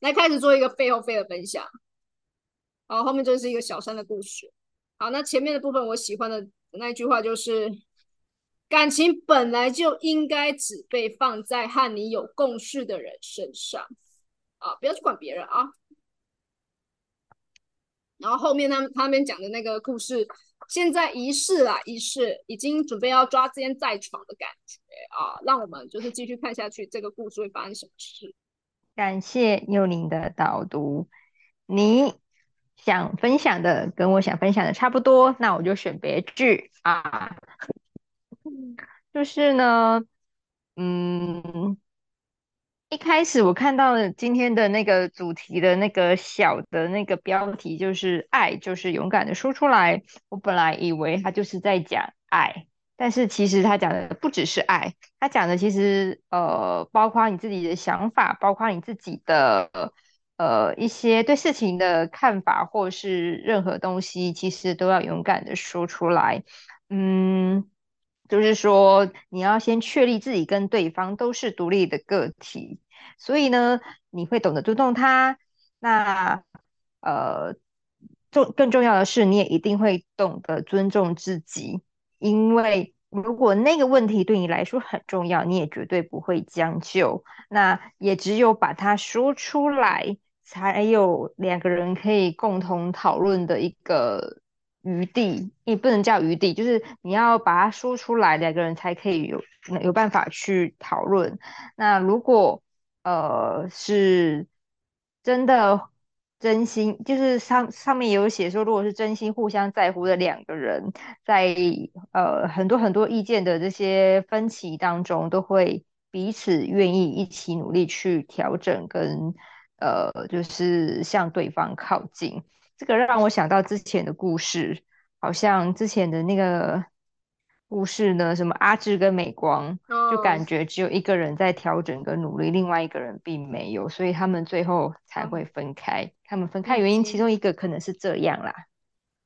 来开始做一个废后废的分享。好，后面就是一个小三的故事。好，那前面的部分我喜欢的那一句话就是：感情本来就应该只被放在和你有共识的人身上啊，不要去管别人啊。然后后面他们他们讲的那个故事，现在仪式啦，仪式已经准备要抓奸在床的感觉啊，让我们就是继续看下去，这个故事会发生什么事？感谢幼宁的导读，你想分享的跟我想分享的差不多，那我就选别句啊，就是呢，嗯。一开始我看到今天的那个主题的那个小的那个标题，就是爱，就是勇敢的说出来。我本来以为他就是在讲爱，但是其实他讲的不只是爱，他讲的其实呃，包括你自己的想法，包括你自己的呃一些对事情的看法，或是任何东西，其实都要勇敢的说出来。嗯。就是说，你要先确立自己跟对方都是独立的个体，所以呢，你会懂得尊重他。那呃，重更重要的是，你也一定会懂得尊重自己，因为如果那个问题对你来说很重要，你也绝对不会将就。那也只有把它说出来，才有两个人可以共同讨论的一个。余地也不能叫余地，就是你要把它说出来，两个人才可以有有办法去讨论。那如果呃是真的真心，就是上上面有写说，如果是真心互相在乎的两个人，在呃很多很多意见的这些分歧当中，都会彼此愿意一起努力去调整，跟呃就是向对方靠近。这个让我想到之前的故事，好像之前的那个故事呢，什么阿志跟美光，就感觉只有一个人在调整跟努力，另外一个人并没有，所以他们最后才会分开。他们分开原因，其中一个可能是这样啦。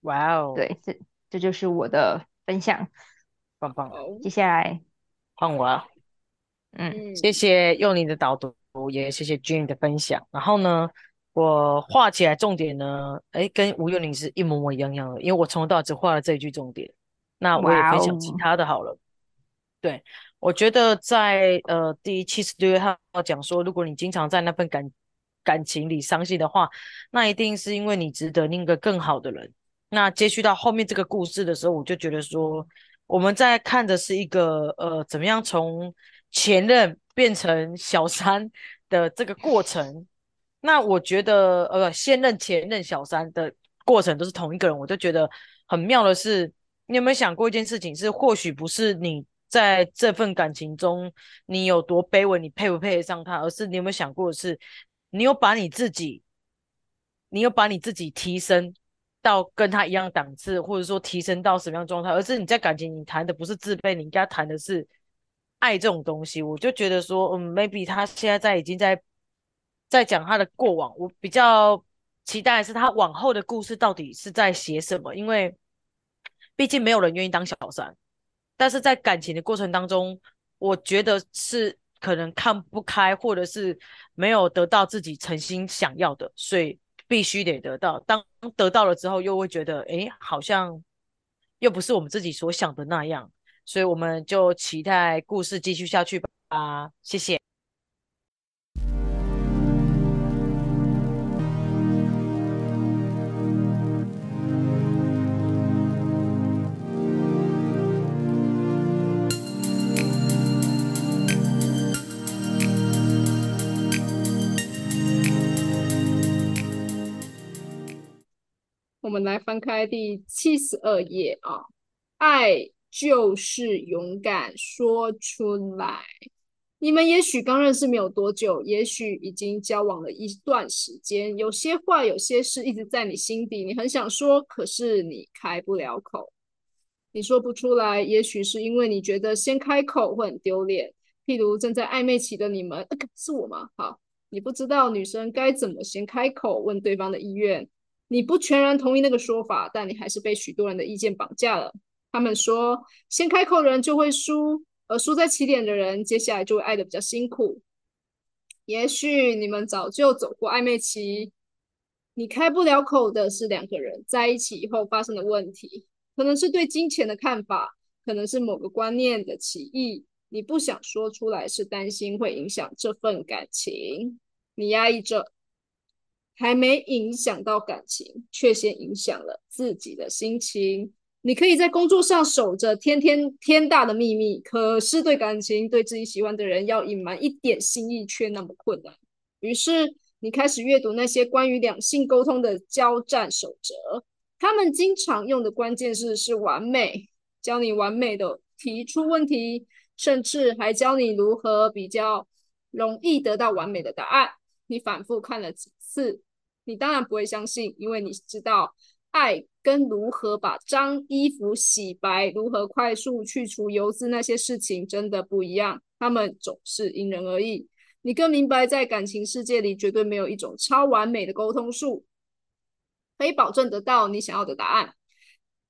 哇哦，对，这这就是我的分享，棒棒。接下来换我，嗯，谢谢用你的导读，也谢谢 Jane 的分享。然后呢？我画起来重点呢，哎，跟吴幼玲是一模模一样样的，因为我从头到尾只画了这一句重点。那我也分享其他的好了。对，我觉得在呃第七十六号讲说，如果你经常在那份感感情里伤心的话，那一定是因为你值得另一个更好的人。那接续到后面这个故事的时候，我就觉得说，我们在看的是一个呃怎么样从前任变成小三的这个过程。那我觉得，呃，现任、前任、小三的过程都是同一个人，我就觉得很妙的是，你有没有想过一件事情？是或许不是你在这份感情中你有多卑微，你配不配得上他，而是你有没有想过的是，你有把你自己，你有把你自己提升到跟他一样档次，或者说提升到什么样状态？而是你在感情，你谈的不是自卑，你应该谈的是爱这种东西。我就觉得说，嗯，maybe 他现在在已经在。在讲他的过往，我比较期待的是他往后的故事到底是在写什么，因为毕竟没有人愿意当小三，但是在感情的过程当中，我觉得是可能看不开，或者是没有得到自己诚心想要的，所以必须得得到。当得到了之后，又会觉得，哎，好像又不是我们自己所想的那样，所以我们就期待故事继续下去吧。谢谢。我们来翻开第七十二页啊，爱就是勇敢说出来。你们也许刚认识没有多久，也许已经交往了一段时间，有些话、有些事一直在你心底，你很想说，可是你开不了口，你说不出来。也许是因为你觉得先开口会很丢脸。譬如正在暧昧期的你们，是我吗？好，你不知道女生该怎么先开口问对方的意愿。你不全然同意那个说法，但你还是被许多人的意见绑架了。他们说，先开口的人就会输，而输在起点的人，接下来就会爱的比较辛苦。也许你们早就走过暧昧期，你开不了口的是两个人在一起以后发生的问题，可能是对金钱的看法，可能是某个观念的歧义。你不想说出来，是担心会影响这份感情，你压抑着，还没影响到感情，却先影响了自己的心情。你可以在工作上守着天天天大的秘密，可是对感情、对自己喜欢的人要隐瞒一点心意却那么困难。于是你开始阅读那些关于两性沟通的交战守则，他们经常用的关键字是完美，教你完美的提出问题，甚至还教你如何比较容易得到完美的答案。你反复看了几次，你当然不会相信，因为你知道。爱跟如何把脏衣服洗白，如何快速去除油渍那些事情真的不一样，他们总是因人而异。你更明白，在感情世界里，绝对没有一种超完美的沟通术，可以保证得到你想要的答案。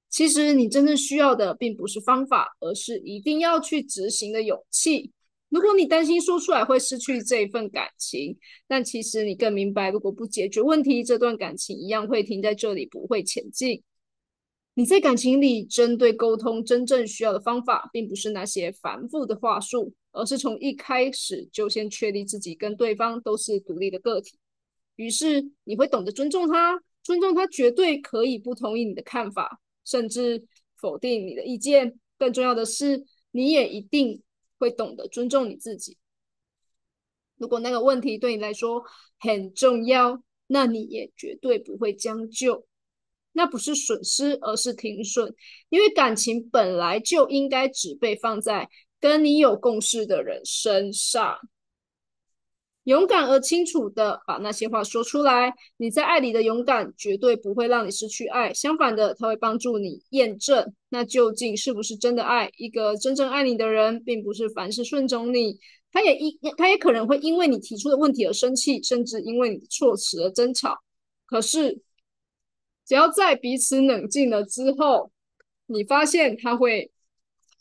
其实，你真正需要的并不是方法，而是一定要去执行的勇气。如果你担心说出来会失去这一份感情，但其实你更明白，如果不解决问题，这段感情一样会停在这里，不会前进。你在感情里针对沟通真正需要的方法，并不是那些繁复的话术，而是从一开始就先确立自己跟对方都是独立的个体。于是你会懂得尊重他，尊重他绝对可以不同意你的看法，甚至否定你的意见。更重要的是，你也一定。会懂得尊重你自己。如果那个问题对你来说很重要，那你也绝对不会将就。那不是损失，而是停损。因为感情本来就应该只被放在跟你有共识的人身上。勇敢而清楚的把那些话说出来。你在爱里的勇敢绝对不会让你失去爱，相反的，它会帮助你验证那究竟是不是真的爱。一个真正爱你的人，并不是凡事顺从你，他也因他也可能会因为你提出的问题而生气，甚至因为你的措辞而争吵。可是，只要在彼此冷静了之后，你发现他会，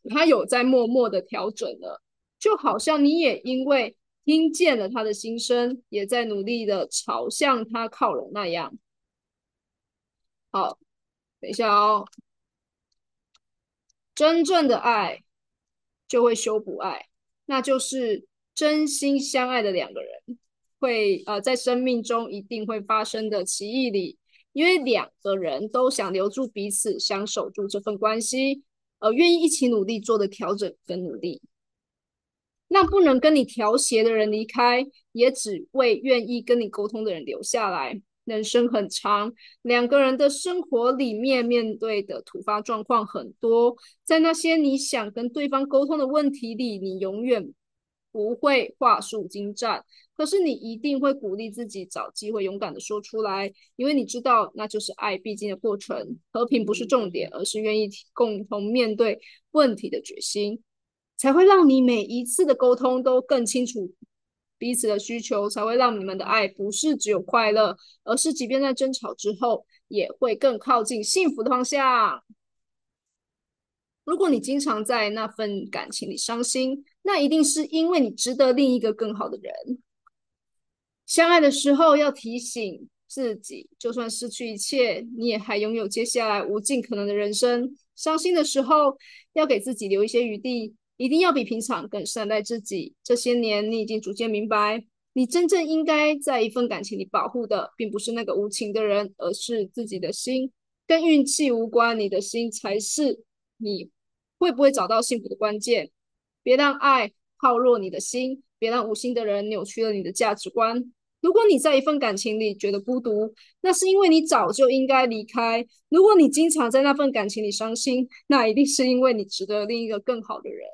他有在默默的调整了，就好像你也因为。听见了他的心声，也在努力的朝向他靠拢那样。好，等一下哦。真正的爱就会修补爱，那就是真心相爱的两个人会呃在生命中一定会发生的奇异里，因为两个人都想留住彼此，想守住这份关系，而愿意一起努力做的调整跟努力。那不能跟你调协的人离开，也只为愿意跟你沟通的人留下来。人生很长，两个人的生活里面面对的突发状况很多，在那些你想跟对方沟通的问题里，你永远不会话术精湛，可是你一定会鼓励自己找机会勇敢的说出来，因为你知道那就是爱必经的过程。和平不是重点，而是愿意共同面对问题的决心。才会让你每一次的沟通都更清楚彼此的需求，才会让你们的爱不是只有快乐，而是即便在争吵之后，也会更靠近幸福的方向。如果你经常在那份感情里伤心，那一定是因为你值得另一个更好的人。相爱的时候要提醒自己，就算失去一切，你也还拥有接下来无尽可能的人生。伤心的时候要给自己留一些余地。一定要比平常更善待自己。这些年，你已经逐渐明白，你真正应该在一份感情里保护的，并不是那个无情的人，而是自己的心。跟运气无关，你的心才是你会不会找到幸福的关键。别让爱耗弱你的心，别让无心的人扭曲了你的价值观。如果你在一份感情里觉得孤独，那是因为你早就应该离开。如果你经常在那份感情里伤心，那一定是因为你值得另一个更好的人。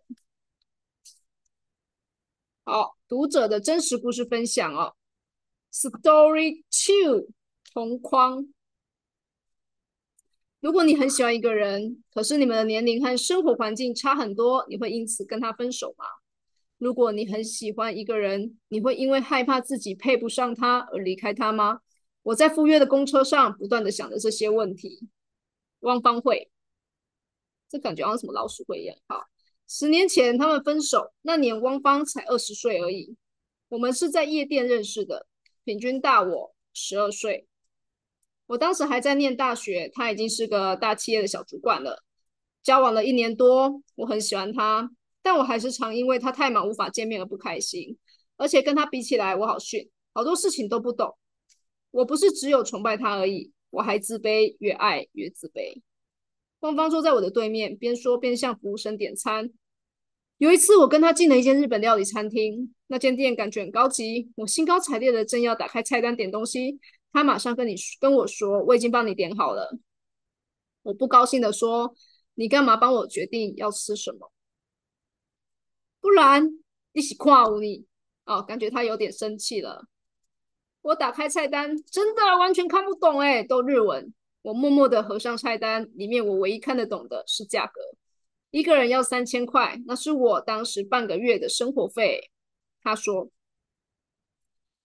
好，读者的真实故事分享哦。Story two，同框。如果你很喜欢一个人，可是你们的年龄和生活环境差很多，你会因此跟他分手吗？如果你很喜欢一个人，你会因为害怕自己配不上他而离开他吗？我在赴约的公车上不断的想着这些问题。汪方慧，这感觉好像什么老鼠会一样。好，十年前他们分手，那年汪芳才二十岁而已。我们是在夜店认识的，平均大我十二岁。我当时还在念大学，他已经是个大企业的小主管了。交往了一年多，我很喜欢他，但我还是常因为他太忙无法见面而不开心。而且跟他比起来，我好逊，好多事情都不懂。我不是只有崇拜他而已，我还自卑，越爱越自卑。芳芳坐在我的对面，边说边向服务生点餐。有一次，我跟他进了一间日本料理餐厅，那间店感觉很高级。我兴高采烈的正要打开菜单点东西，他马上跟你跟我说：“我已经帮你点好了。”我不高兴的说：“你干嘛帮我决定要吃什么？不然一起跨舞你。”哦，感觉他有点生气了。我打开菜单，真的完全看不懂哎，都日文。我默默的合上菜单，里面我唯一看得懂的是价格。一个人要三千块，那是我当时半个月的生活费。他说，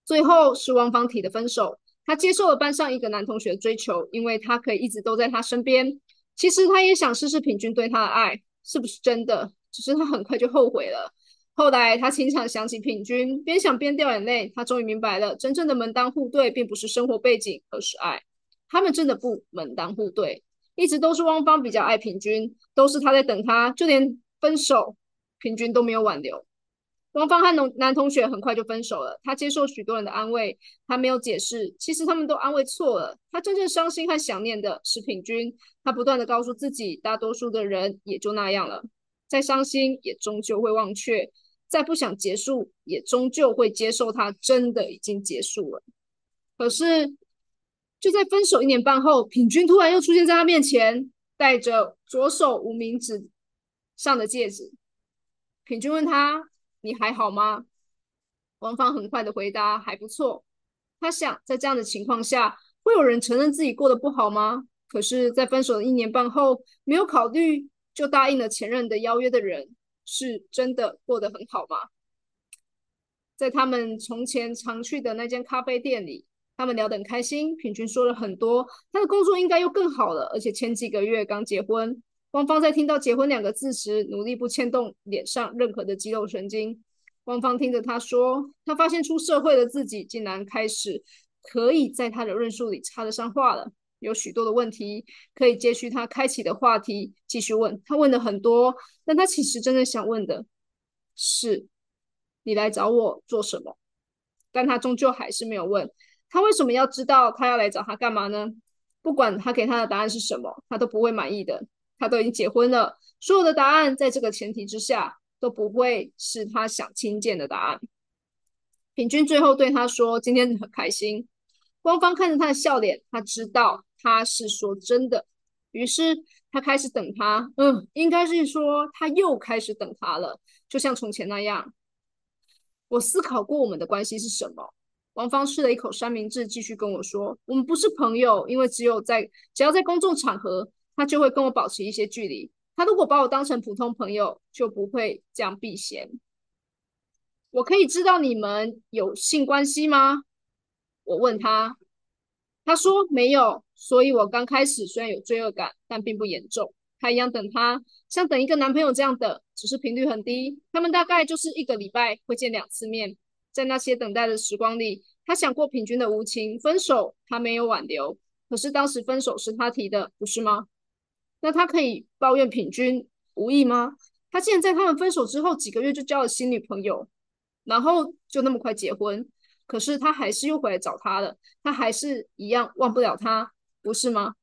最后是汪芳提的分手。他接受了班上一个男同学的追求，因为他可以一直都在他身边。其实他也想试试平均对他的爱是不是真的，只是他很快就后悔了。后来他经常想起平君，边想边掉眼泪。他终于明白了，真正的门当户对并不是生活背景，而是爱。他们真的不门当户对。一直都是汪芳比较爱平均，都是他在等他，就连分手，平均都没有挽留。汪芳和男男同学很快就分手了，他接受许多人的安慰，他没有解释，其实他们都安慰错了。他真正伤心和想念的是平均，他不断的告诉自己，大多数的人也就那样了，再伤心也终究会忘却，再不想结束也终究会接受他真的已经结束了。可是。就在分手一年半后，品君突然又出现在他面前，戴着左手无名指上的戒指。品君问他：“你还好吗？”王芳很快的回答：“还不错。”他想，在这样的情况下，会有人承认自己过得不好吗？可是，在分手的一年半后，没有考虑就答应了前任的邀约的人，是真的过得很好吗？在他们从前常去的那间咖啡店里。他们聊得很开心，平均说了很多，他的工作应该又更好了，而且前几个月刚结婚。汪芳在听到“结婚”两个字时，努力不牵动脸上任何的肌肉神经。汪芳听着他说，他发现出社会的自己竟然开始可以在他的论述里插得上话了，有许多的问题可以接续他开启的话题继续问。他问的很多，但他其实真正想问的是：你来找我做什么？但他终究还是没有问。他为什么要知道他要来找他干嘛呢？不管他给他的答案是什么，他都不会满意的。他都已经结婚了，所有的答案在这个前提之下都不会是他想听见的答案。平均最后对他说：“今天很开心。”官方看着他的笑脸，他知道他是说真的。于是他开始等他，嗯，应该是说他又开始等他了，就像从前那样。我思考过我们的关系是什么。王芳吃了一口三明治，继续跟我说：“我们不是朋友，因为只有在只要在公众场合，他就会跟我保持一些距离。他如果把我当成普通朋友，就不会这样避嫌。我可以知道你们有性关系吗？”我问他，他说没有。所以我刚开始虽然有罪恶感，但并不严重。他一样等他，像等一个男朋友这样的，只是频率很低。他们大概就是一个礼拜会见两次面。在那些等待的时光里，他想过平均的无情分手，他没有挽留。可是当时分手是他提的，不是吗？那他可以抱怨平均无意吗？他竟然在他们分手之后几个月就交了新女朋友，然后就那么快结婚。可是他还是又回来找他了，他还是一样忘不了他，不是吗？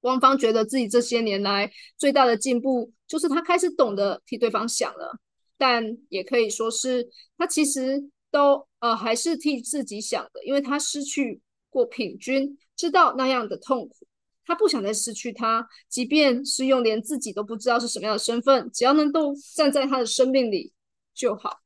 汪芳觉得自己这些年来最大的进步，就是他开始懂得替对方想了。但也可以说是他其实都呃还是替自己想的，因为他失去过品君，知道那样的痛苦，他不想再失去他，即便是用连自己都不知道是什么样的身份，只要能够站在他的生命里就好。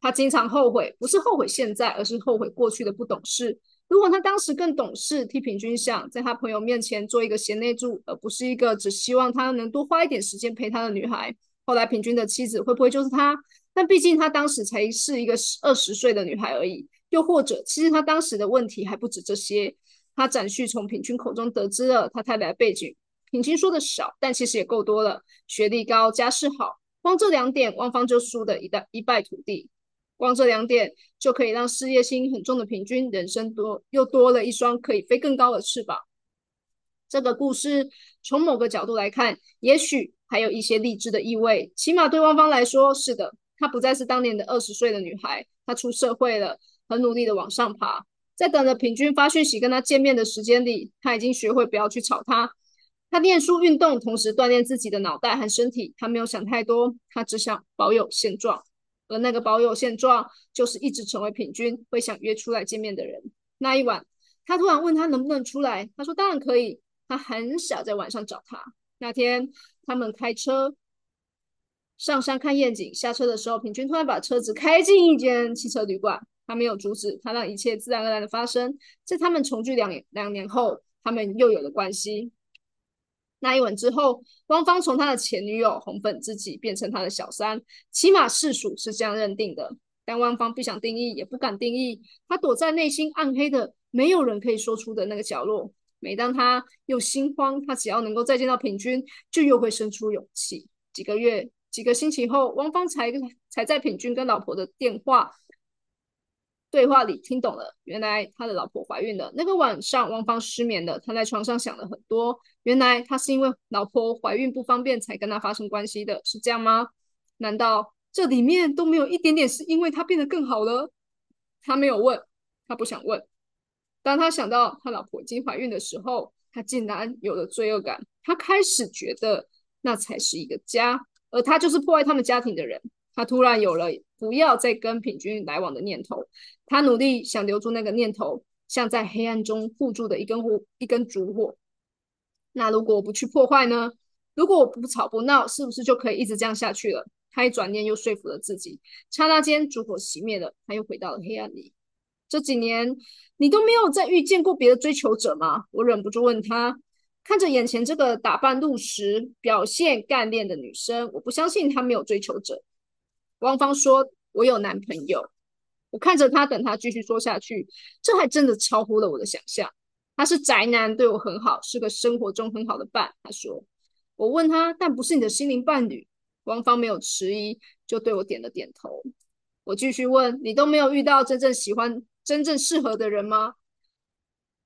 他经常后悔，不是后悔现在，而是后悔过去的不懂事。如果他当时更懂事，替品君想，在他朋友面前做一个贤内助，而不是一个只希望他能多花一点时间陪他的女孩。后来平均的妻子会不会就是他？但毕竟他当时才是一个十二十岁的女孩而已。又或者，其实他当时的问题还不止这些。他展旭从平均口中得知了他太太的背景。平均说的少，但其实也够多了。学历高，家世好，光这两点，汪芳就输的一败一败涂地。光这两点就可以让事业心很重的平均人生多又多了一双可以飞更高的翅膀。这个故事从某个角度来看，也许还有一些励志的意味。起码对汪芳来说，是的，她不再是当年的二十岁的女孩，她出社会了，很努力的往上爬。在等着平均发讯息跟她见面的时间里，她已经学会不要去吵他。她念书、运动，同时锻炼自己的脑袋和身体。她没有想太多，她只想保有现状。而那个保有现状，就是一直成为平均会想约出来见面的人。那一晚，他突然问他能不能出来，他说当然可以。他很少在晚上找他。那天他们开车上山看夜景，下车的时候，平均突然把车子开进一间汽车旅馆。他没有阻止，他让一切自然而然的发生。在他们重聚两两年后，他们又有了关系。那一吻之后，汪芳从他的前女友红粉知己变成他的小三，起码世俗是这样认定的。但汪芳不想定义，也不敢定义。他躲在内心暗黑的、没有人可以说出的那个角落。每当他又心慌，他只要能够再见到平均，就又会生出勇气。几个月、几个星期后，汪芳才才在平均跟老婆的电话。对话里听懂了，原来他的老婆怀孕了。那个晚上，汪芳失眠了，他在床上想了很多。原来他是因为老婆怀孕不方便才跟他发生关系的，是这样吗？难道这里面都没有一点点是因为他变得更好了？他没有问，他不想问。当他想到他老婆已经怀孕的时候，他竟然有了罪恶感。他开始觉得那才是一个家，而他就是破坏他们家庭的人。他突然有了不要再跟平均来往的念头。他努力想留住那个念头，像在黑暗中护住的一根火，一根烛火。那如果我不去破坏呢？如果我不吵不闹，是不是就可以一直这样下去了？他一转念又说服了自己。刹那间，烛火熄灭了，他又回到了黑暗里。这几年，你都没有再遇见过别的追求者吗？我忍不住问他。看着眼前这个打扮入时、表现干练的女生，我不相信她没有追求者。汪芳说：“我有男朋友。”我看着他，等他继续说下去，这还真的超乎了我的想象。他是宅男，对我很好，是个生活中很好的伴。他说：“我问他，但不是你的心灵伴侣。”汪芳没有迟疑，就对我点了点头。我继续问：“你都没有遇到真正喜欢、真正适合的人吗？”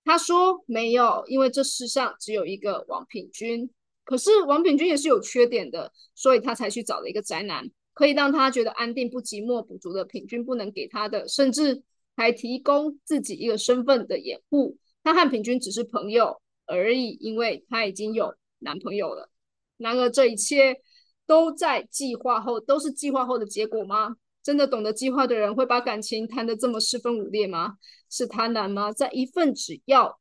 他说：“没有，因为这世上只有一个王品君。可是王品君也是有缺点的，所以他才去找了一个宅男。”可以让他觉得安定不寂寞，补足了平均不能给他的，甚至还提供自己一个身份的掩护。他和平均只是朋友而已，因为他已经有男朋友了。然而，这一切都在计划后，都是计划后的结果吗？真的懂得计划的人会把感情谈得这么四分五裂吗？是贪婪吗？在一份只要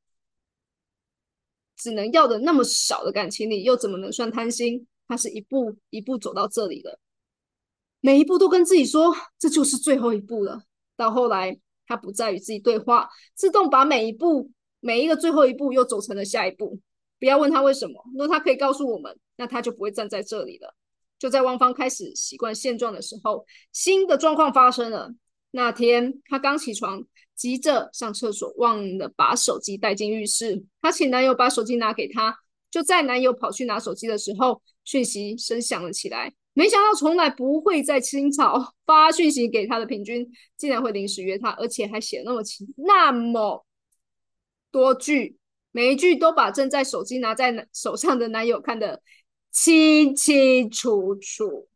只能要的那么少的感情里，又怎么能算贪心？他是一步一步走到这里的。每一步都跟自己说，这就是最后一步了。到后来，他不再与自己对话，自动把每一步、每一个最后一步又走成了下一步。不要问他为什么，如果他可以告诉我们，那他就不会站在这里了。就在汪芳开始习惯现状的时候，新的状况发生了。那天，他刚起床，急着上厕所，忘了把手机带进浴室。他请男友把手机拿给他，就在男友跑去拿手机的时候，讯息声响了起来。没想到从来不会在清朝 发讯息给他的平均，竟然会临时约他，而且还写那么清那么多句，每一句都把正在手机拿在手上的男友看得清清楚楚。